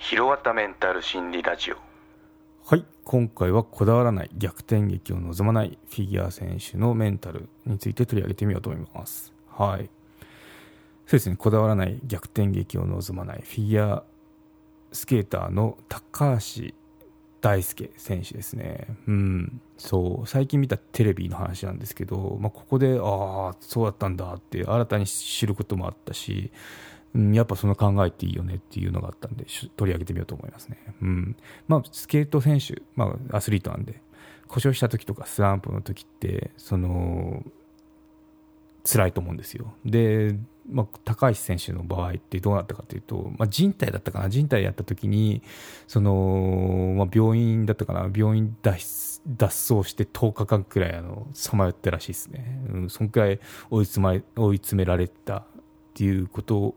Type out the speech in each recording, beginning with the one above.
ひろわたメンタル心理ラジオはい今回はこだわらない逆転劇を望まないフィギュア選手のメンタルについて取り上げてみようと思いますはいそうですねこだわらない逆転劇を望まないフィギュアスケーターの高橋大輔選手ですね。うん。そう。最近見たテレビの話なんですけど、まあ、ここで、ああ、そうだったんだって新たに知ることもあったし、うん、やっぱその考えっていいよねっていうのがあったんで、取り上げてみようと思いますね。うん。まあ、スケート選手、まあ、アスリートなんで、故障した時とかスランプの時って、その、辛いと思うんですよ。で、まあ、高橋選手の場合ってどうなったかというと、まあ、人体だったかな、人体やった時に、その、まあ、病院だったかな、病院脱脱走して10日間くらいあのさまよったらしいですね。うん、そんくらい追い詰ま追い詰められたっていうこと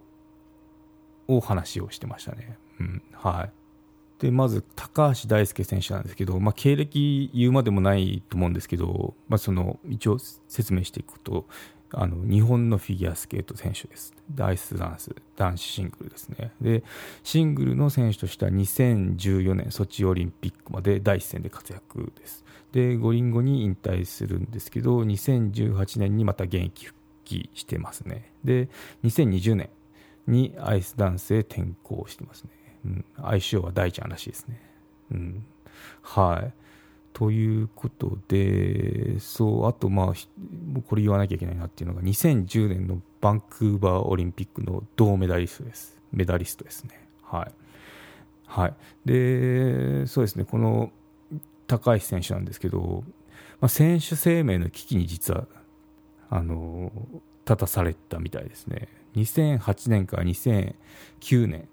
を話をしてましたね。うん、はい。で、まず、高橋大輔選手なんですけど、まあ、経歴言うまでもないと思うんですけど、まあ、その、一応説明していくと、あの日本のフィギュアスケート選手です。アイスダンス、男子シングルですね。で、シングルの選手としては2014年ソチオリンピックまで第一線で活躍です。で、五輪後に引退するんですけど、2018年にまた現役復帰してますね。で、2020年にアイスダンスへ転向してますね。うん、相性は大ちゃんらしいですね。うん、はい。ということで、そう、あと、まあ、これ言わなきゃいけないなっていうのが、2010年のバンクーバーオリンピックの銅メダリストです。メダリストですね。はい。はい。で、そうですね、この高橋選手なんですけど、まあ、選手生命の危機に実は、あの、立たされたみたいですね。2008年から2009年、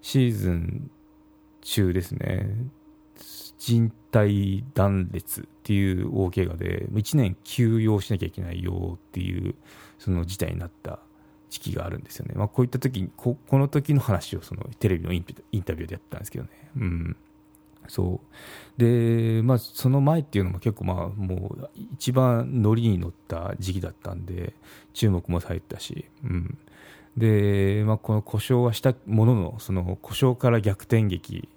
シーズン中ですね、人体断裂っていう大怪我で1年休養しなきゃいけないよっていうその事態になった時期があるんですよね、まあ、こういった時にここの時の話をそのテレビのインタビューでやったんですけどね、うん、そう。で、まあ、その前っていうのも結構まあもう一番乗りに乗った時期だったんで注目もされたし、うん、で、まあ、この故障はしたもののその故障から逆転劇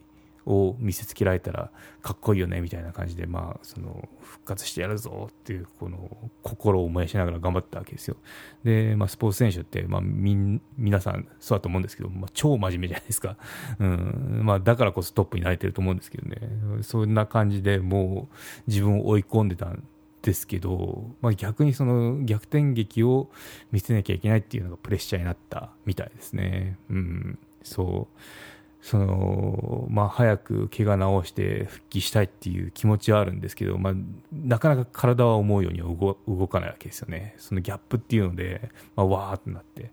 を見せつけられたらかっこいいよねみたいな感じで、まあ、その復活してやるぞっていうこの心を燃やしながら頑張ったわけですよ。で、まあ、スポーツ選手って、まあ、み皆さんそうだと思うんですけど、まあ、超真面目じゃないですか、うん。まあ、だからこそトップになれてると思うんですけどね。そんな感じでもう自分を追い込んでたんですけど、まあ、逆にその逆転劇を見せなきゃいけないっていうのがプレッシャーになったみたいですね。うん、そう。その、まあ、早く怪我治して復帰したいっていう気持ちはあるんですけど、まあ、なかなか体は思うようには動かないわけですよね。そのギャップっていうので、まあ、わーってなって。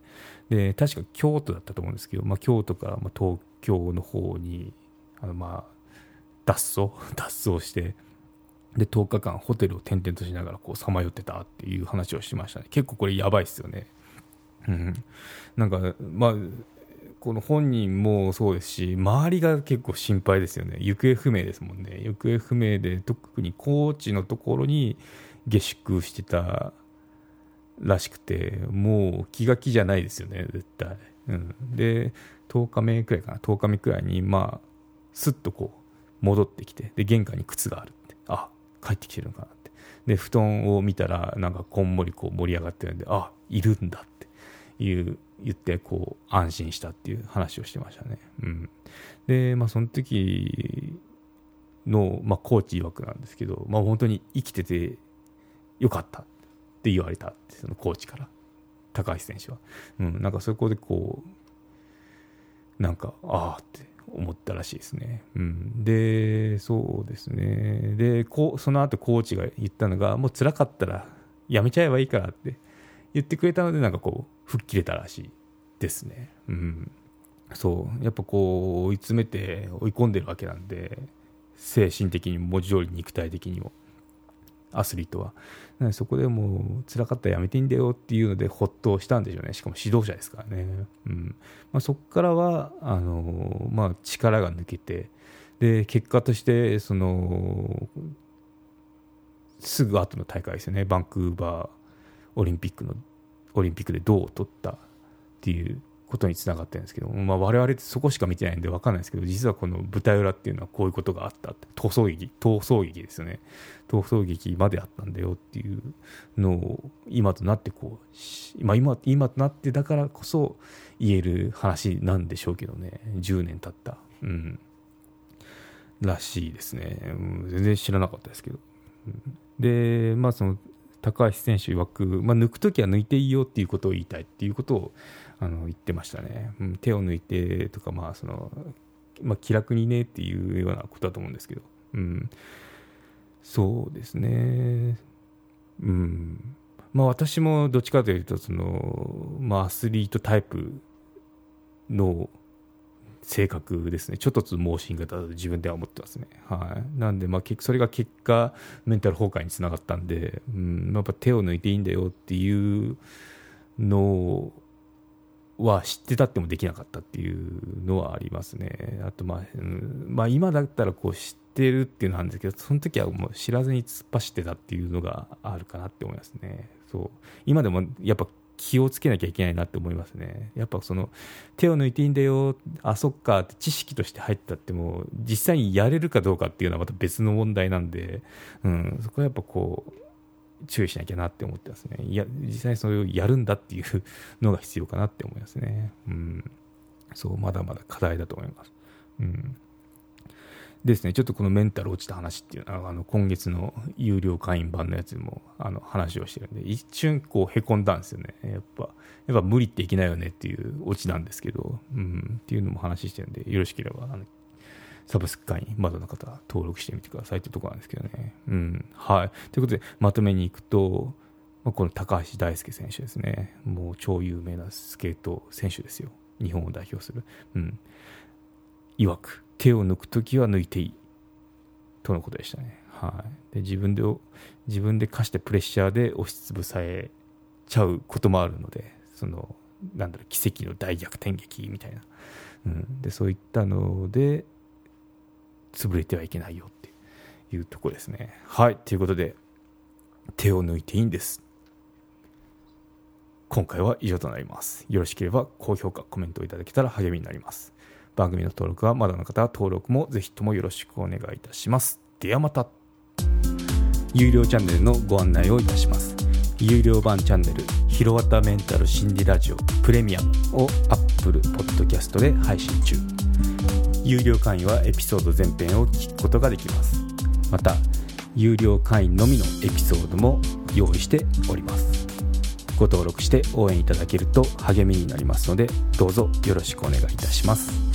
で、確か京都だったと思うんですけど、まあ、京都からまあ東京の方に、あの、まあ、脱走 脱走して、で、10日間ホテルを転々としながらこう、さまよってたっていう話をしましたね。結構これやばいっすよね。うん。なんか、まあ、この本人もそうですし、周りが結構心配ですよね。行方不明ですもんね。行方不明で、特に高知のところに下宿してたらしくて、もう気が気じゃないですよね、絶対。うん、で、10日目くらいかな、10日目くらいに、まあ、すっとこう、戻ってきて、で、玄関に靴があるって、あ、帰ってきてるのかなって。で、布団を見たら、なんかこんもりこう盛り上がってるんで、あ、いるんだっていう言ってこう安心したっていう話をしてましたね。うん、で、まあ、その時の、まあ、コーチ曰くなんですけど、まあ、本当に生きててよかったって言われたってそのコーチから。高橋選手は、うん、なんかそこでこうなんかああって思ったらしいですね。うん、でそうですね。でこその後コーチが言ったのがもう辛かったらやめちゃえばいいからって言ってくれたのでなんかこう吹っ切れたらしいですね。うん。そう。やっぱこう追い詰めて追い込んでるわけなんで精神的にも文字通り肉体的にもアスリートは。そこでもう辛かったらやめていいんだよっていうのでほっとしたんでしょうね。しかも指導者ですからね、うん。まあ、そこからはあの、まあ、力が抜けてで結果としてそのすぐ後の大会ですよね。バンクーバーオリンピックのオリンピックで銅を取ったっていうことにつながってるんですけど、まあ、我々ってそこしか見てないんで分かんないですけど実はこの舞台裏っていうのはこういうことがあった逃走劇。逃走劇ですよね。逃走劇まであったんだよっていうのを今となってこう、まあ、今今となってだからこそ言える話なんでしょうけどね。10年経った、うん、らしいですね、うん、全然知らなかったですけど、でまあその高橋選手曰く、まあ、抜くときは抜いていいよっていうことを言いたいっていうことをあの言ってましたね、うん、手を抜いてとか、まあそのまあ、気楽にねっていうようなことだと思うんですけど、うん、そうですね、うん。まあ、私もどっちかというとその、まあ、アスリートタイプの性格ですね、ちょっとつ盲信型だと自分では思ってますね。はい、なんで、まあ、それが結果、メンタル崩壊につながったんで、うん、やっぱ手を抜いていいんだよっていうのは知ってたってもできなかったっていうのはありますね。あと、まあ、うんまあ、今だったらこう知ってるっていうのなんですけど、その時はもう知らずに突っ走ってたっていうのがあるかなって思いますね。そう今でもやっぱ気をつけなきゃいけないなって思いますね。やっぱその手を抜いていいんだよ、あ、そっかって知識として入ったっても実際にやれるかどうかっていうのはまた別の問題なんで、うん、そこはやっぱこう、注意しなきゃなって思ってますね。いや、実際にそれをやるんだっていうのが必要かなって思いますね。うん。そう、まだまだ課題だと思います。うん。ですね、ちょっとこのメンタル落ちた話っていうのは、あの今月の有料会員版のやつもあの話をしてるんで、一瞬こうへこんだんですよね。やっぱ、やっぱ無理っていけないよねっていうオチなんですけど、うん、っていうのも話してるんで、よろしければ、あのサブスク会員、まだの方、登録してみてくださいってところなんですけどね。うん。はい。ということで、まとめにいくと、ま、この高橋大輔選手ですね。もう超有名なスケート選手ですよ。日本を代表する。うん。曰く、手を抜くときは抜いていい。とのことでしたね。はい。で、自分で、自分で課してプレッシャーで押しつぶされちゃうこともあるので、その、なんだろう、奇跡の大逆転劇みたいな。うん。で、そういったので、潰れてはいけないよっていうとこですね。はい。ということで、手を抜いていいんです。今回は以上となります。よろしければ高評価、コメントをいただけたら励みになります。番組の登録はまだの方は登録もぜひともよろしくお願いいたします。ではまた。有料チャンネルのご案内をいたします。有料版チャンネル、ひろわたメンタル心理ラジオプレミアムを Apple Podcast で配信中。有料会員はエピソード全編を聞くことができますまた有料会員のみのエピソードも用意しておりますご登録して応援いただけると励みになりますのでどうぞよろしくお願いいたします